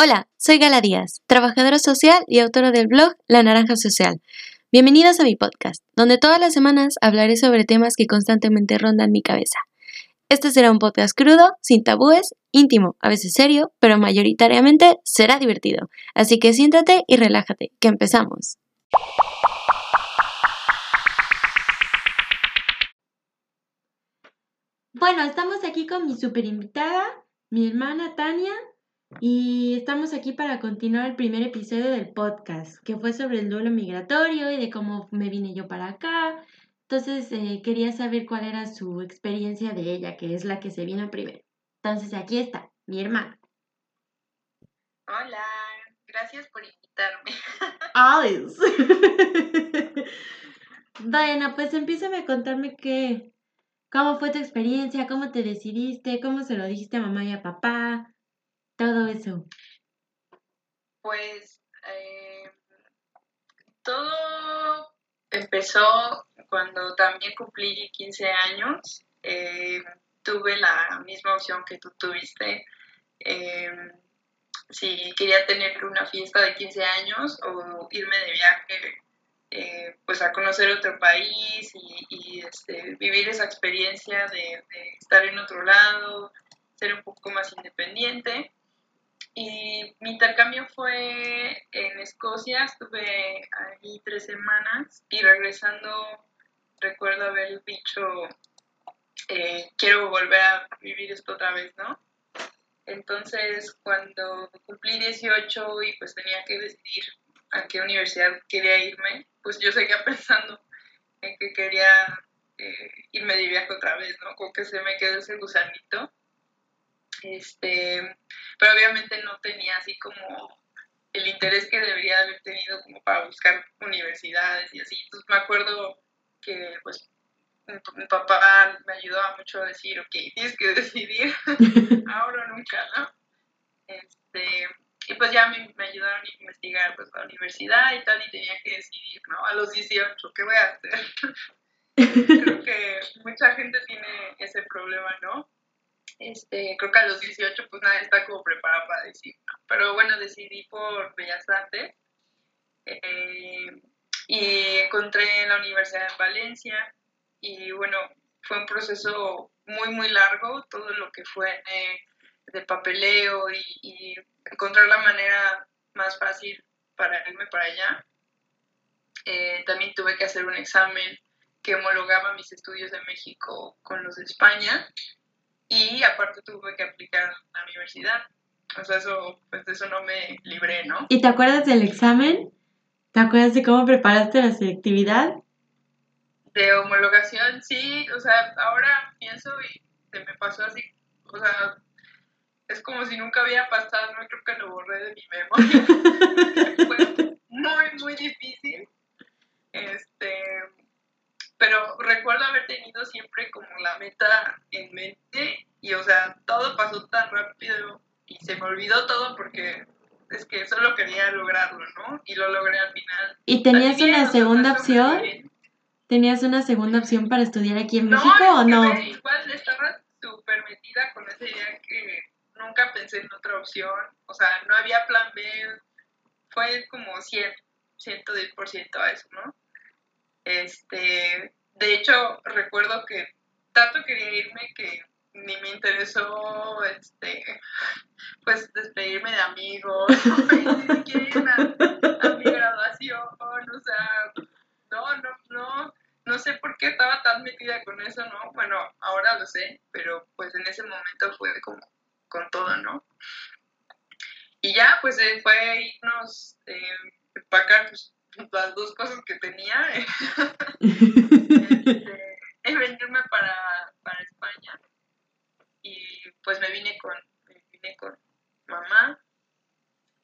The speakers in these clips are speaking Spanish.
Hola, soy Gala Díaz, trabajadora social y autora del blog La Naranja Social. Bienvenidos a mi podcast, donde todas las semanas hablaré sobre temas que constantemente rondan mi cabeza. Este será un podcast crudo, sin tabúes, íntimo, a veces serio, pero mayoritariamente será divertido. Así que siéntate y relájate, que empezamos. Bueno, estamos aquí con mi super invitada, mi hermana Tania, y estamos aquí para continuar el primer episodio del podcast, que fue sobre el duelo migratorio y de cómo me vine yo para acá. Entonces eh, quería saber cuál era su experiencia de ella, que es la que se vino primero. Entonces aquí está, mi hermana. Hola, gracias por invitarme. Alice. Diana, pues empieza a contarme qué, cómo fue tu experiencia, cómo te decidiste, cómo se lo dijiste a mamá y a papá, todo eso? Pues eh, todo empezó cuando también cumplí 15 años. Eh, tuve la misma opción que tú tuviste. Eh, si quería tener una fiesta de 15 años o irme de viaje pues a conocer otro país y, este, vivir esa experiencia de, estar en otro lado, ser un poco más independiente. Y mi intercambio fue en Escocia, estuve ahí tres semanas y regresando recuerdo haber dicho, eh, quiero volver a vivir esto otra vez, ¿no? Entonces, cuando cumplí 18 y pues tenía que decidir a qué universidad quería irme, pues yo seguía pensando en que quería eh, irme de viaje otra vez, ¿no? Como que se me quedó ese gusanito. Este, pero obviamente no tenía así como el interés que debería haber tenido como para buscar universidades y así. Entonces me acuerdo que pues mi, papá me ayudaba mucho a decir, ok, tienes que decidir ahora o nunca, ¿no? Este, y pues ya me, me, ayudaron a investigar pues la universidad y tal y tenía que decidir, ¿no? A los 18, ¿qué voy a hacer? Creo que mucha gente tiene ese problema, ¿no? Este, creo que a los 18 pues nadie está como preparado para decir, pero bueno, decidí por Bellas Artes eh, y encontré en la Universidad de Valencia y bueno, fue un proceso muy, muy largo, todo lo que fue de papeleo y, encontrar la manera más fácil para irme para allá. Eh, también tuve que hacer un examen que homologaba mis estudios de México con los de España y aparte tuve que aplicar a la universidad. O sea, eso, pues de eso no me libré, ¿no? ¿Y te acuerdas del examen? ¿Te acuerdas de cómo preparaste la selectividad? De homologación, sí, o sea, ahora pienso y se me pasó así, o sea, es como si nunca había pasado, no creo que lo borré de mi memoria. Fue muy, muy difícil. Este, pero recuerdo haber tenido siempre como la meta en mente y o sea, todo pasó tan rápido y se me olvidó todo porque es que solo quería lograrlo, ¿no? Y lo logré al final. ¿Y tenías una segunda opción? ¿Tenías una segunda opción para estudiar aquí en México o no? Igual estaba súper metida con esa idea que nunca pensé en otra opción, o sea, no había plan B, fue como 100, 110% a eso, ¿no? Este, de hecho, recuerdo que tanto quería irme que ni me interesó, este, pues despedirme de amigos, ni siquiera irme a, mi graduación, o sea, no, no, no, no sé por qué estaba tan metida con eso, ¿no? Bueno, ahora lo sé, pero pues en ese momento fue como con todo, ¿no? Y ya, pues fue irnos, eh, empacar pues, las dos cosas que tenía, este, es venirme para, para España. Y pues me vine con, me vine con mamá.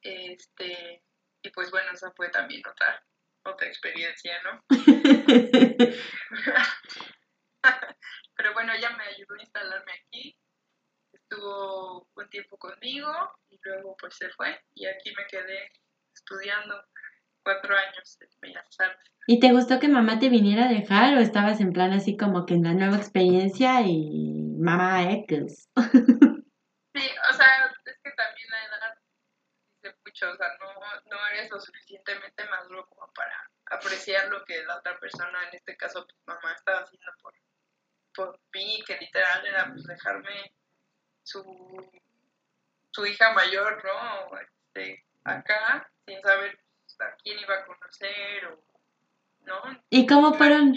Este, y pues bueno, esa fue también otra, otra experiencia, ¿no? Pero bueno, ella me ayudó a instalarme aquí. Estuvo un tiempo conmigo y luego pues se fue y aquí me quedé estudiando cuatro años de Bellas Artes. ¿Y te gustó que mamá te viniera a dejar o estabas en plan así como que en la nueva experiencia y mamá X? sí, o sea, es que también la edad mucho, o sea, no, no eres lo suficientemente maduro como para apreciar lo que la otra persona, en este caso pues, mamá, estaba haciendo por, por mí, que literal era pues dejarme su, su hija mayor, ¿no? Este, acá, sin saber a quién iba a conocer o, ¿no? ¿Y cómo fueron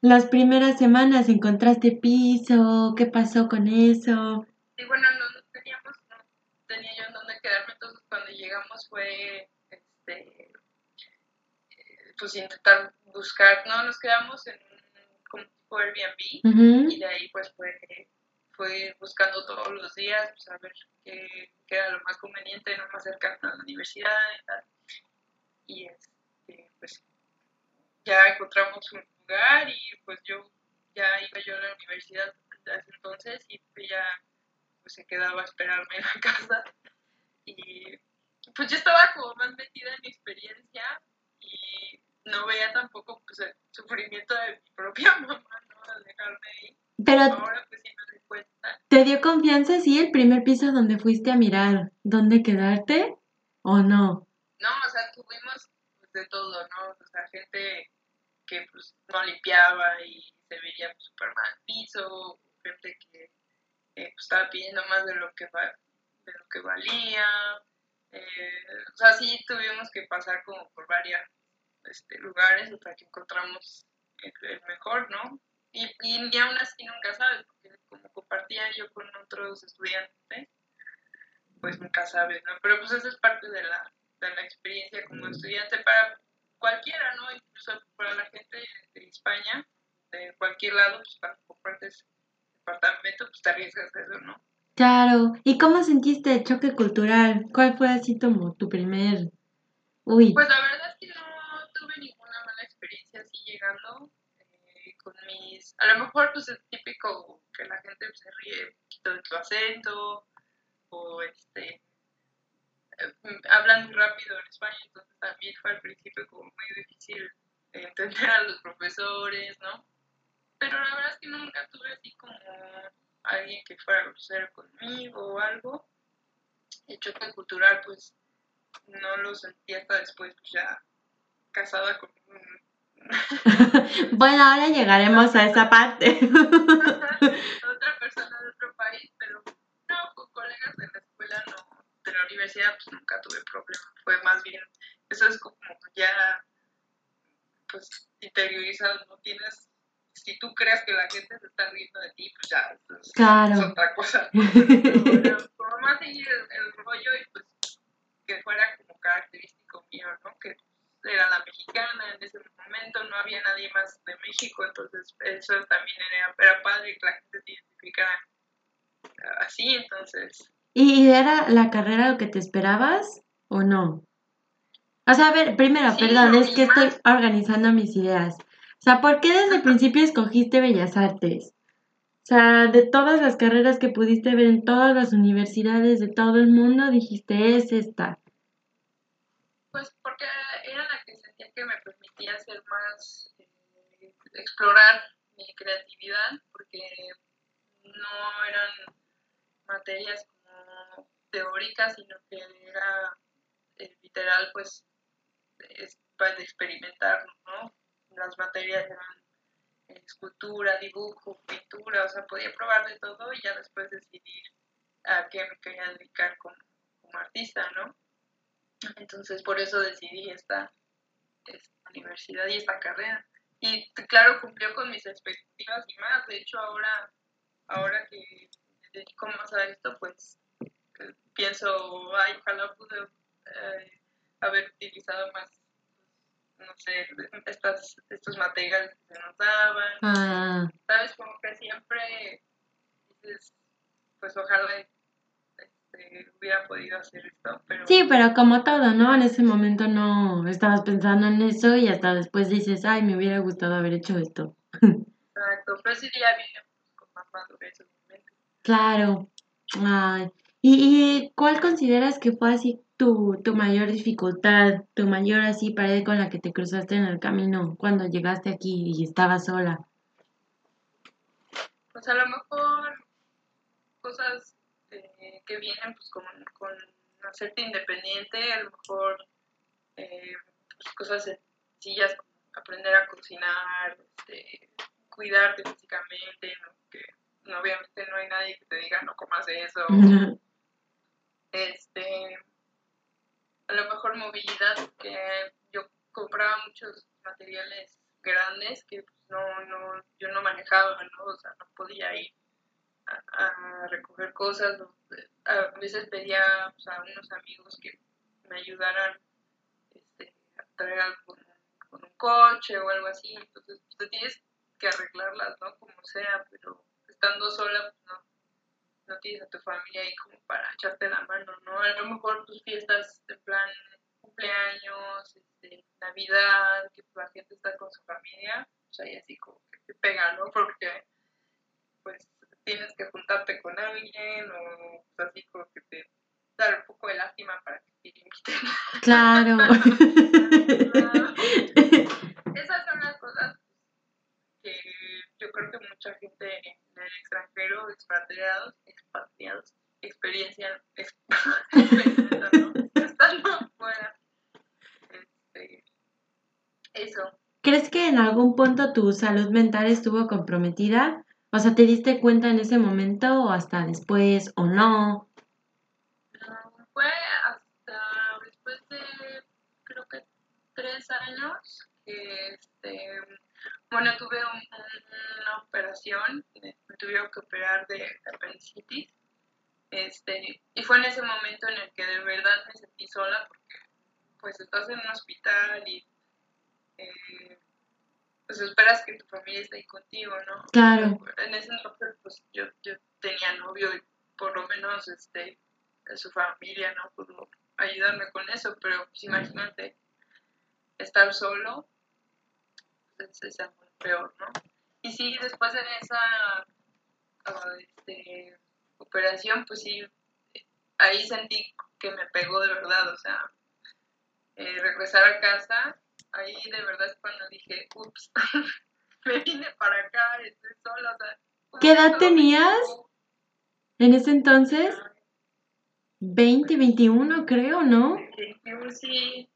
las primeras semanas? ¿Encontraste piso? ¿Qué pasó con eso? Y bueno, no, teníamos, no tenía yo en dónde quedarme, entonces cuando llegamos fue, este, pues intentar buscar, no, nos quedamos en un tipo Airbnb y de ahí pues fue, fue ir buscando todos los días, pues a ver qué, qué era lo más conveniente, no más cercano a la universidad y tal. Y este, pues ya encontramos un lugar y pues yo ya iba yo a la universidad desde ese entonces y ella pues se quedaba a esperarme en la casa y pues yo estaba como más metida en mi experiencia y no veía tampoco pues el sufrimiento de mi propia mamá, ¿no? Al dejarme ahí. Pero Ahora pues sí me doy cuenta. ¿te dio confianza, sí, el primer piso donde fuiste a mirar dónde quedarte o no? No, o sea, tuvimos pues, de todo, ¿no? O sea, gente que pues no limpiaba y se veía pues, súper mal piso, gente que eh, pues, estaba pidiendo más de lo que, de lo que valía. Eh, o sea, sí tuvimos que pasar como por varios este, lugares hasta que encontramos el, el mejor, ¿no? Y, y, y aún así nunca sabes, porque como compartía yo con otros estudiantes, pues nunca sabes, ¿no? Pero pues eso es parte de la, de la experiencia como estudiante para cualquiera, ¿no? Incluso para la gente de España, de cualquier lado, pues cuando compartes departamento, pues te arriesgas a eso, ¿no? Claro. ¿Y cómo sentiste el choque cultural? ¿Cuál fue así como tu primer... Uy, Pues la verdad es que no tuve ninguna mala experiencia así llegando eh, con mis... A lo mejor pues es típico que la gente se ríe un poquito de tu acento o este... eh, hablan muy rápido en España, entonces también fue al principio como muy difícil entender a los profesores, ¿no? Pero la verdad es que nunca tuve así como alguien que fuera grosero conmigo o algo. El choque cultural pues no lo sentí hasta después, pues ya casada con un- bueno, ahora llegaremos a esa parte. Universidad pues nunca tuve problema, fue más bien, eso es como ya pues interiorizado, no tienes, si tú crees que la gente se está riendo de ti, pues ya, eso es, Claro. es otra cosa. Pero bueno, como más seguir el, el rollo y pues que fuera como característico mío, ¿no? Que era la mexicana en ese momento, no había nadie más de México, entonces eso también era, era padre que la gente se identificara así, entonces ¿Y era la carrera lo que te esperabas o no? O sea, a ver, primero, Sí, perdón, es que estoy organizando mis ideas. O sea, ¿por qué desde el principio escogiste Bellas Artes? O sea, de todas las carreras que pudiste ver en todas las universidades de todo el mundo, dijiste, es esta. Pues porque era la que sentía que me permitía hacer más, eh, explorar mi creatividad, porque no eran materias como teóricas, sino que era eh, literal, pues, es para experimentar, ¿no? Las materias eran escultura, dibujo, pintura, o sea, podía probar de todo y ya después decidir a qué me quería dedicar como, artista, ¿no? Entonces, por eso decidí esta, esta universidad y esta carrera. Y claro, cumplió con mis expectativas y más. De hecho, ahora, ahora que me dedico más a esto, pues pienso, ay, ojalá pude eh, haber utilizado más, no sé, estas, estos materiales que se nos daban. Ah, ¿Sabes? Como que siempre dices, pues ojalá este, hubiera podido hacer esto, pero... sí, pero como todo, ¿no? En ese momento no estabas pensando en eso y hasta después dices, ay, me hubiera gustado haber hecho esto. Exacto, pero sí ya pues, con más madurez. Claro. Ay. ¿Y, cuál consideras que fue así tu, tu mayor dificultad, tu mayor así pared con la que te cruzaste en el camino cuando llegaste aquí y estabas sola? Pues a lo mejor cosas eh, que vienen pues con, con hacerte independiente, a lo mejor eh, pues, cosas sencillas como aprender a cocinar, este, cuidarte físicamente, que obviamente no hay nadie que te diga no comas eso. Este, a lo mejor movilidad, que yo compraba muchos materiales grandes que pues, no, no, yo no manejaba, ¿no? O sea, no podía ir a, recoger cosas. A veces pedía pues, a unos amigos que me ayudaran este, a traer algo con, un coche o algo así. Entonces, pues, tienes que arreglarlas, ¿no? Como sea, pero estando sola, pues no, no tienes a tu familia ahí como para echarte la mano, ¿no? A lo mejor tus fiestas en plan cumpleaños, este, Navidad, que la gente está con su familia, pues ahí así como que te pega, ¿no? Porque pues tienes que juntarte con alguien o pues, así como que te dar un poco de lástima para que te inviten. Claro. yo creo que mucha gente en el extranjero, expatriados, expatriados, experiencia, estando afuera. Este, eso. ¿Crees que en algún punto tu salud mental estuvo comprometida? O sea, ¿te diste cuenta en ese momento o hasta después o no? fue hasta después de creo que tres años este bueno tuve una operación me tuvieron que operar de apendicitis este y fue en ese momento en el que de verdad me sentí sola porque pues estás en un hospital y eh, pues esperas que tu familia esté ahí contigo, ¿no? Claro. En ese entonces, pues yo, yo tenía novio y por lo menos este, su familia no pudo ayudarme con eso, pero pues imagínate estar solo, pues es, muy peor, ¿no? Y sí, después de esa este, operación, pues sí, ahí sentí que me pegó de verdad, o sea, eh, regresar a casa ahí de verdad es cuando dije, ups, me vine para acá, estoy sola. O sea, ¿Qué edad tenías en ese entonces? 20, 21 creo, ¿no? 21, sí.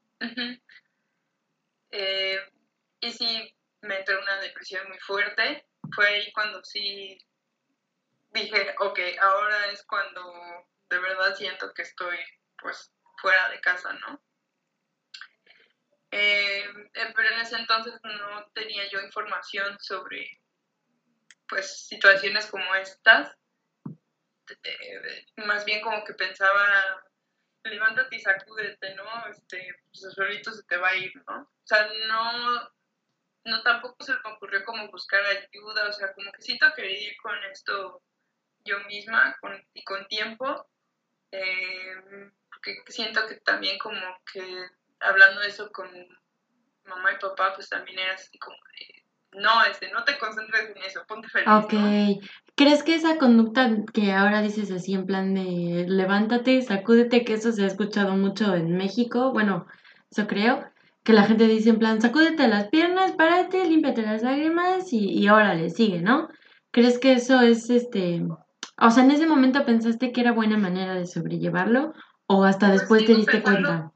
eh, y sí, me entró una depresión muy fuerte. Fue ahí cuando sí dije, ok, ahora es cuando de verdad siento que estoy pues fuera de casa, ¿no? Eh, eh, pero en ese entonces no tenía yo información sobre pues situaciones como estas. Eh, más bien como que pensaba, levántate y sacúdete, ¿no? Este, pues solito se te va a ir, ¿no? O sea, no, no tampoco se me ocurrió como buscar ayuda, o sea, como que siento que ir con esto yo misma con, y con tiempo, porque siento que también como que hablando eso con mamá y papá, pues también era así como no, este, no te concentres en eso, ponte feliz. Ok. ¿Crees que esa conducta que ahora dices así en plan de levántate, sacúdete, que eso se ha escuchado mucho en México, bueno, eso creo, que la gente dice en plan, sacúdete las piernas, párate, límpiate las lágrimas y, y órale, sigue, ¿no? ¿Crees que eso es este... O sea, en ese momento pensaste que era buena manera de sobrellevarlo o hasta pues después te diste cuenta?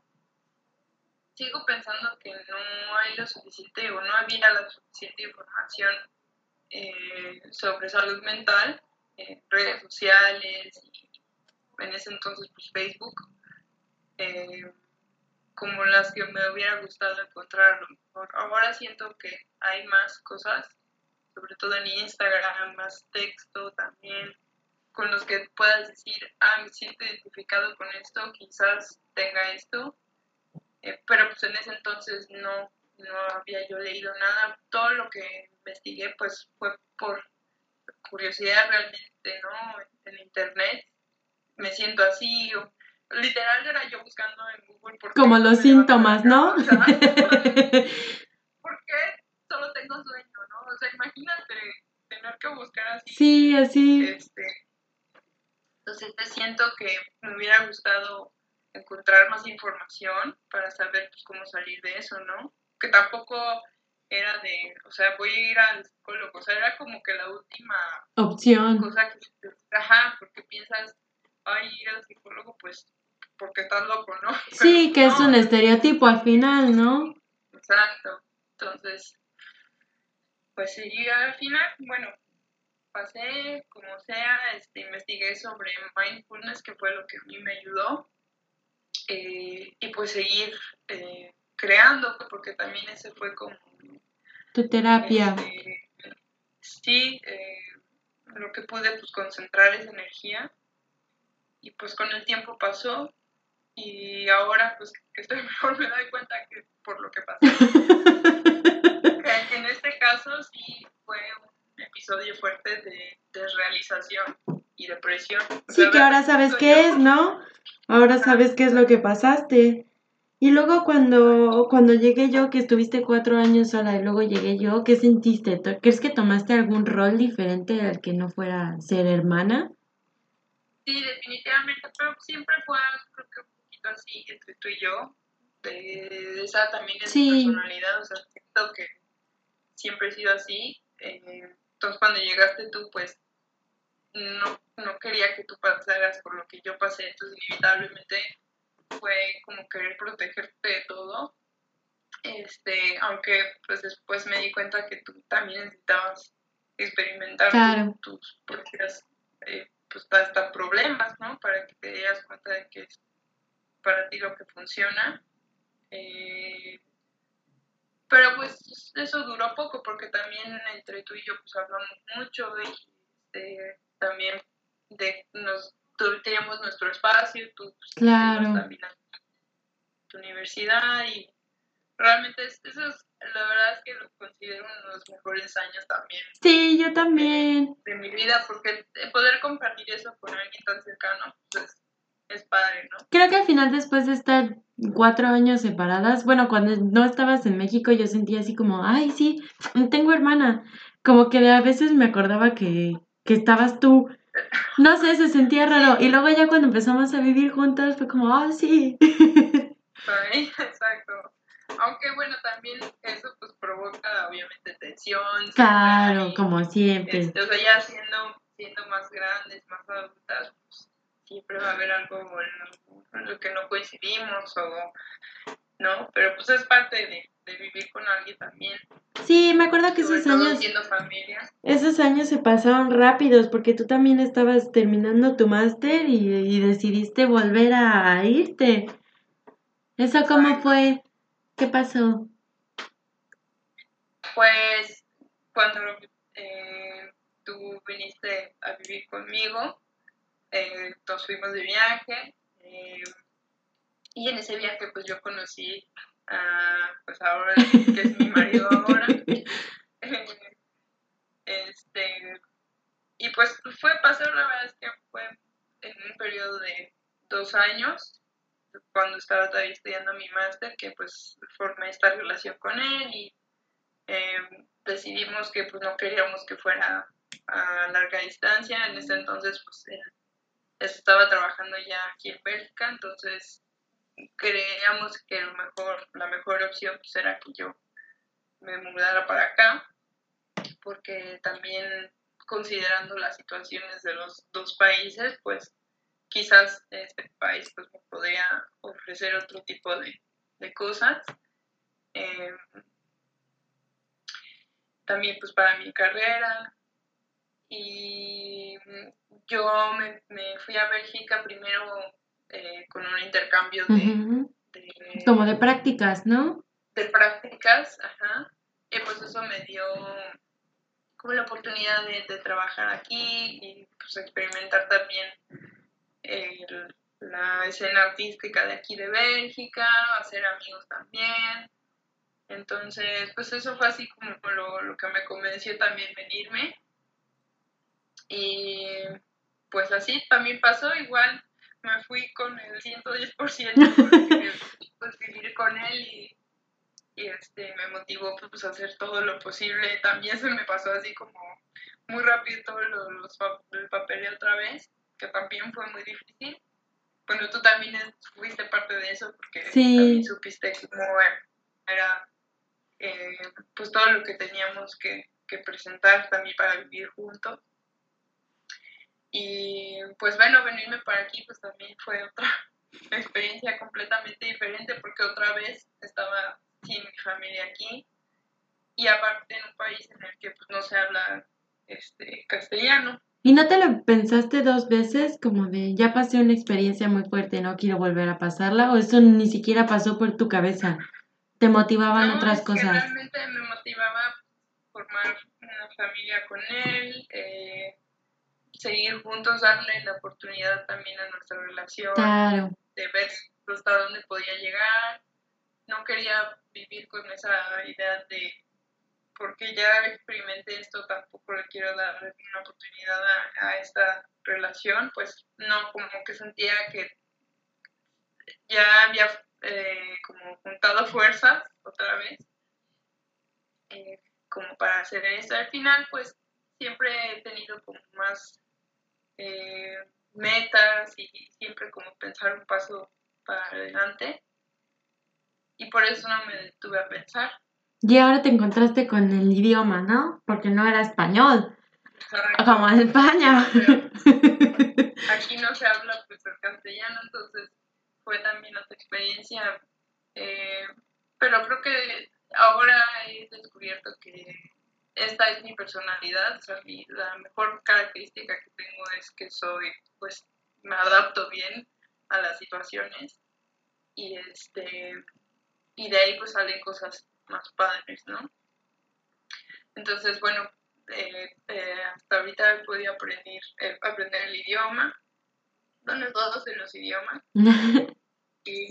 sigo pensando que no hay lo suficiente o no había la suficiente información eh, sobre salud mental en redes sociales y en ese entonces pues Facebook eh, como las que me hubiera gustado encontrar ahora siento que hay más cosas sobre todo en Instagram más texto también con los que puedas decir ah me siento identificado con esto quizás tenga esto eh, pero pues en ese entonces no, no había yo leído nada. Todo lo que investigué pues fue por curiosidad realmente, ¿no? En internet. Me siento así, o, literal era yo buscando en Google. Como los síntomas, ¿no? ¿Por qué solo tengo sueño, no? O sea, imagínate tener que buscar así. Sí, así. Este, entonces siento que me hubiera gustado encontrar más información para saber pues, cómo salir de eso, ¿no? Que tampoco era de, o sea, voy a ir al psicólogo, o sea, era como que la última opción. Cosa que, ajá, porque piensas, ay, ir al psicólogo, pues porque estás loco, ¿no? Sí, que es un estereotipo al final, ¿no? Exacto. Entonces, pues sí, al final, bueno, pasé como sea, este, investigué sobre mindfulness, que fue lo que a mí me ayudó, eh, y pues seguir eh, creando, porque también ese fue como... Tu terapia. Este, sí, eh, lo que pude pues concentrar esa energía y pues con el tiempo pasó y ahora pues que estoy mejor me doy cuenta que por lo que pasó. en este caso sí fue un episodio fuerte de desrealización y depresión. Sí, que ahora sabes qué es, ¿no? Ahora sabes qué es lo que pasaste. Y luego cuando, cuando llegué yo, que estuviste cuatro años sola y luego llegué yo, ¿qué sentiste? ¿Crees que tomaste algún rol diferente al que no fuera ser hermana? Sí, definitivamente, pero siempre fue creo que un poquito así entre tú y yo, de esa también es mi personalidad, o sea, siento que siempre he sido así. Eh, entonces cuando llegaste tú, pues no, no quería que tú pasaras por lo que yo pasé, entonces inevitablemente fue como querer protegerte de todo. Este, aunque pues después me di cuenta que tú también necesitabas experimentar tus propias eh, pues hasta problemas, ¿no? Para que te dieras cuenta de que es para ti lo que funciona. Eh, pero pues eso duró poco porque también entre tú y yo pues hablamos mucho y este, también de nos teníamos nuestro espacio, tú pues, claro. también tu universidad y realmente eso es, la verdad es que lo considero uno de los mejores años también. Sí, yo también. De, mi vida, porque poder compartir eso con alguien tan cercano, pues es padre, ¿no? Creo que al final después de estar cuatro años separadas, bueno, cuando no estabas en México yo sentía así como, ay, sí, tengo hermana. Como que a veces me acordaba que, que estabas tú. No sé, se sentía raro. Y luego ya cuando empezamos a vivir juntas fue como, ah, sí. Exacto. Aunque bueno, también eso pues provoca obviamente tensión. Claro, como siempre. Este, o sea, ya siendo, siendo más grandes, más adultas, pues siempre va a haber algo en lo, que no coincidimos o no, pero pues es parte de, de vivir con alguien también. Sí, me acuerdo que esos años familia. esos años se pasaron rápidos porque tú también estabas terminando tu máster y, y decidiste volver a irte. ¿Eso cómo fue? ¿Qué pasó? Pues cuando eh, tú viniste a vivir conmigo, eh, nos fuimos de viaje eh, y en ese viaje pues yo conocí a, pues ahora que es mi marido ahora. este, y pues fue pasar, la verdad es que fue en un periodo de dos años cuando estaba todavía estudiando mi máster, que pues formé esta relación con él y em, decidimos que pues no queríamos que fuera a larga distancia. En ese entonces pues él, estaba trabajando ya aquí en Bélgica, entonces creíamos que lo mejor, la mejor opción pues, era que yo me mudara para acá, porque también considerando las situaciones de los dos países, pues quizás este país pues, me podría ofrecer otro tipo de, cosas. Em, también pues para mi carrera. Y yo me, fui a Bélgica primero eh, con un intercambio de, Como de prácticas, ¿no? De prácticas, ajá. Y pues eso me dio como la oportunidad de, de trabajar aquí y pues experimentar también la escena artística de aquí de Bélgica, hacer amigos también. Entonces, pues eso fue así como lo, lo que me convenció también venirme. Y pues así también pasó, igual me fui con el 110% porque pues vivir con él y, y, este me motivó pues a hacer todo lo posible. También se me pasó así como muy rápido todo lo, los, el papel otra vez que también fue muy difícil. Bueno, tú también fuiste parte de eso porque también supiste cómo era eh, pues todo lo que teníamos que, presentar también para vivir juntos. Y pues bueno, venirme para aquí pues también fue otra, experiencia completamente diferente porque otra vez estaba sin mi familia aquí y aparte en un país en el que pues, no se habla este, castellano. ¿Y no te lo pensaste dos veces como de ya pasé una experiencia muy fuerte, no quiero volver a pasarla? ¿O eso ni siquiera pasó por tu cabeza? ¿Te motivaban No, otras es que cosas? realmente me motivaba formar una familia con él, eh, seguir juntos, darle la oportunidad también a nuestra relación, Claro, de ver hasta dónde podía llegar. No quería vivir con esa idea de porque ya experimenté esto, tampoco le quiero dar una oportunidad a, esta relación, pues no, como que sentía que ya había eh, como juntado fuerzas otra vez eh, como para hacer esto. Al final, pues siempre he tenido como más eh, metas y siempre como pensar un paso para adelante. Y por eso no me detuve a pensar. Y ahora te encontraste con el idioma, ¿no? Porque no era español, como en España. Aquí no se habla pues el castellano, entonces fue también otra experiencia. eh, pero creo que ahora he descubierto que esta es mi personalidad, o sea, mi- la mejor característica que tengo es que soy, pues, me adapto bien a las situaciones y este y de ahí pues salen cosas más padres, ¿no? Entonces, bueno, eh, eh, hasta ahorita he podido aprender, eh, aprender el idioma, bueno, todos en los idiomas, y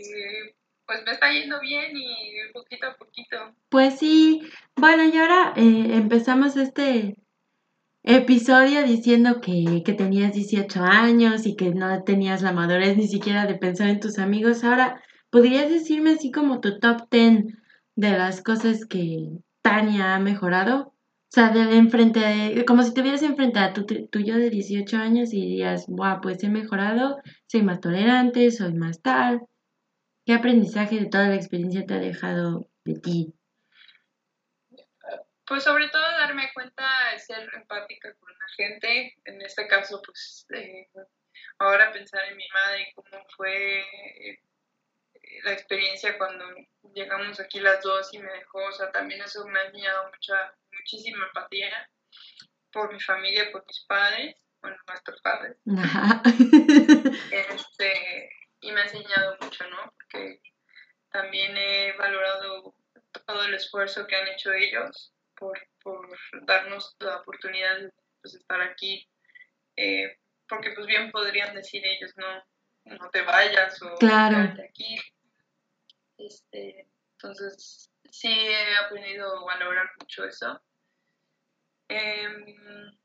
pues me está yendo bien y poquito a poquito. Pues sí, bueno, y ahora eh, empezamos este episodio diciendo que, que tenías 18 años y que no tenías la madurez ni siquiera de pensar en tus amigos. Ahora, ¿podrías decirme así como tu top 10 de las cosas que Tania ha mejorado? O sea, de enfrente como si tuvieras enfrente a tu, tu yo de 18 años y dirías, wow, pues he mejorado, soy más tolerante, soy más tal. ¿Qué aprendizaje de toda la experiencia te ha dejado de ti? Pues sobre todo darme cuenta de ser empática con la gente, en este caso pues eh, ahora pensar en mi madre cómo fue eh, la experiencia cuando llegamos aquí las dos y me dejó, o sea, también eso me ha enseñado mucha, muchísima empatía por mi familia, por mis padres, bueno, nuestros padres, Ajá. este, y me ha enseñado mucho, ¿no? Porque también he valorado todo el esfuerzo que han hecho ellos por, por darnos la oportunidad de pues, estar aquí, eh, porque pues bien podrían decir ellos, no, no te vayas o Claro. quédate aquí. Este, entonces, sí he aprendido a valorar mucho eso. Em,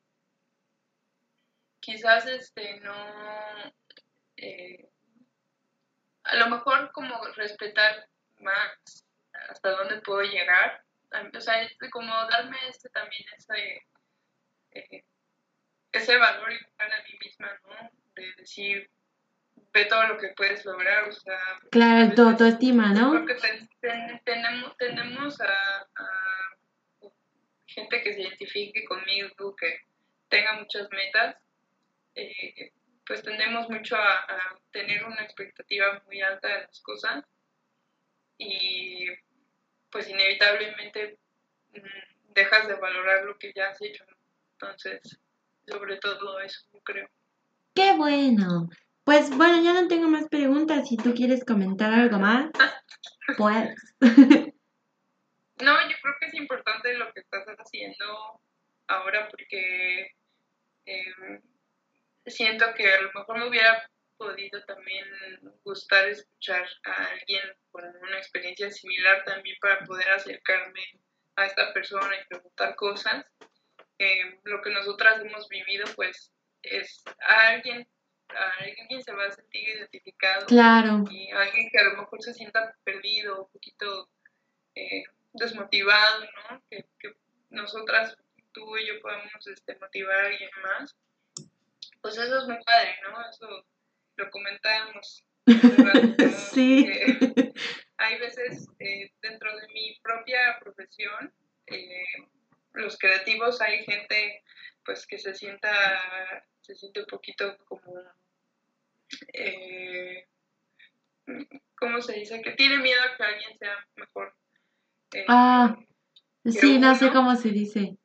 quizás este no eh, a lo mejor como respetar más hasta dónde puedo llegar o sea este, como darme este también ese eh, ese valor igual a mí misma no de decir ve todo lo que puedes lograr o sea Claro, tu autoestima, ¿no? porque ten- ten- tenemos, tenemos a, a gente que se identifique conmigo, que tenga muchas metas, eh, pues tendemos mucho a, a tener una expectativa muy alta de las cosas y pues inevitablemente mm, dejas de valorar lo que ya has hecho. ¿no? Entonces, sobre todo eso, yo creo. ¡Qué bueno! Pues bueno, ya no tengo más preguntas. Si tú quieres comentar algo más, pues. No, yo creo que es importante lo que estás haciendo ahora porque eh, siento que a lo mejor me hubiera podido también gustar escuchar a alguien con una experiencia similar también para poder acercarme a esta persona y preguntar cosas. Eh, lo que nosotras hemos vivido pues es a alguien, a alguien se va a sentir identificado Claro, y alguien que a lo mejor se sienta perdido, un poquito eh, desmotivado, ¿no? Que, que nosotras, tú y yo podemos este, motivar a alguien más. Pues eso es muy padre, ¿no? Eso lo comentábamos. Sí. Que hay veces eh, dentro de mi propia profesión, eh, los creativos, hay gente pues que se sienta, se siente un poquito como eh, ¿cómo se dice? Que tiene miedo a que alguien sea mejor. eh, ah, sí, no sé cómo se dice.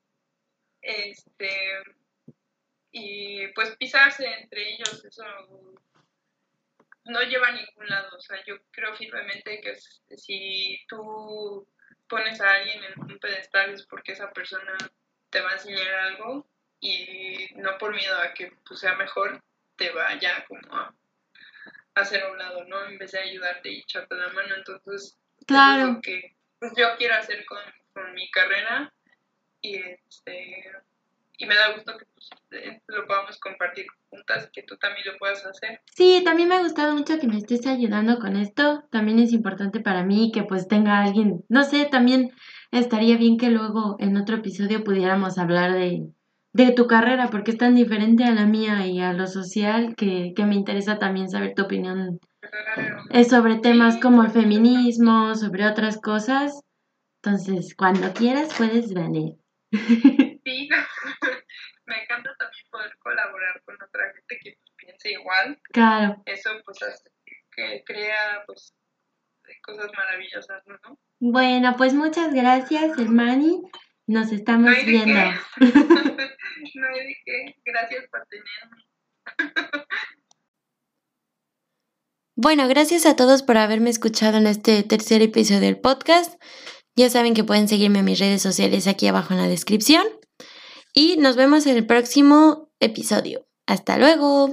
Este, y pues pisarse entre ellos, eso no lleva a ningún lado. O sea, yo creo firmemente que si tú pones a alguien en un pedestal es porque esa persona te va a enseñar algo y no por miedo a que pues, sea mejor, te vaya como a hacer a un lado, ¿no? En vez de ayudarte y echarte la mano. Entonces, claro. lo que pues, yo quiero hacer con, con mi carrera y este y me da gusto que pues, eh, lo podamos compartir juntas, que tú también lo puedas hacer. Sí, también me ha gustado mucho que me estés ayudando con esto. También es importante para mí que pues tenga alguien, no sé, también estaría bien que luego en otro episodio pudiéramos hablar de, de tu carrera, porque es tan diferente a la mía y a lo social que, que me interesa también saber tu opinión es sobre temas como el feminismo, sobre otras cosas. Entonces, cuando quieras puedes venir. Sí, me encanta también poder colaborar con otra gente que piense igual. Claro. Eso pues hace que crea pues cosas maravillosas, ¿no? Bueno, pues muchas gracias, Hermani. Nos estamos no viendo. no hay qué. Gracias por tenerme. Bueno, gracias a todos por haberme escuchado en este tercer episodio del podcast. Ya saben que pueden seguirme en mis redes sociales aquí abajo en la descripción. Y nos vemos en el próximo episodio. Hasta luego.